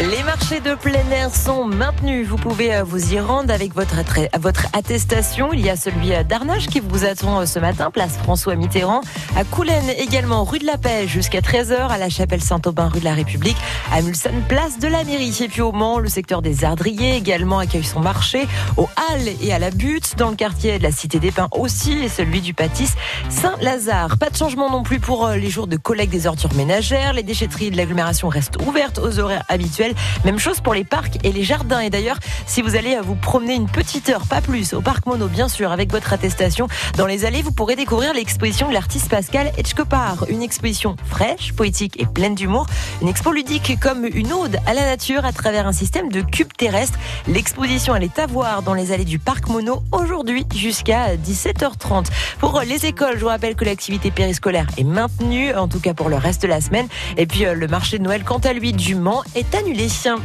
Les marchés de plein air sont maintenus. Vous pouvez euh, vous y rendre avec votre, votre attestation. Il y a celui euh, d'Arnage qui vous attend euh, ce matin, place François Mitterrand. À Coulennes également, rue de la Paix jusqu'à 13h. À la chapelle Saint-Aubin, rue de la République. À Mulsanne, place de la mairie. Et puis au Mans, le secteur des Ardriers également accueille son marché. Au Halles et à la Butte, dans le quartier de la Cité des Pins aussi, et celui du Pâtis Saint-Lazare. Pas de changement non plus pour les jours de collecte des ordures ménagères. Les déchetteries de l'agglomération restent ouvertes aux horaires habituels. Même chose pour les parcs et les jardins. Et d'ailleurs, si vous allez vous promener une petite heure, pas plus, au parc Mono, bien sûr, avec votre attestation, dans les allées, vous pourrez découvrir l'exposition de l'artiste Pascal Etchkopar. Une exposition fraîche, poétique et pleine d'humour. Une expo ludique comme une ode à la nature à travers un système de cubes terrestres. L'exposition, elle est à voir dans les allées du parc Mono aujourd'hui jusqu'à 17h30. Pour les écoles, je vous rappelle que l'activité périscolaire est maintenue, en tout cas pour le reste de la semaine. Et puis, euh, le marché de Noël, quant à lui, du Mans, est annulé. Les saints.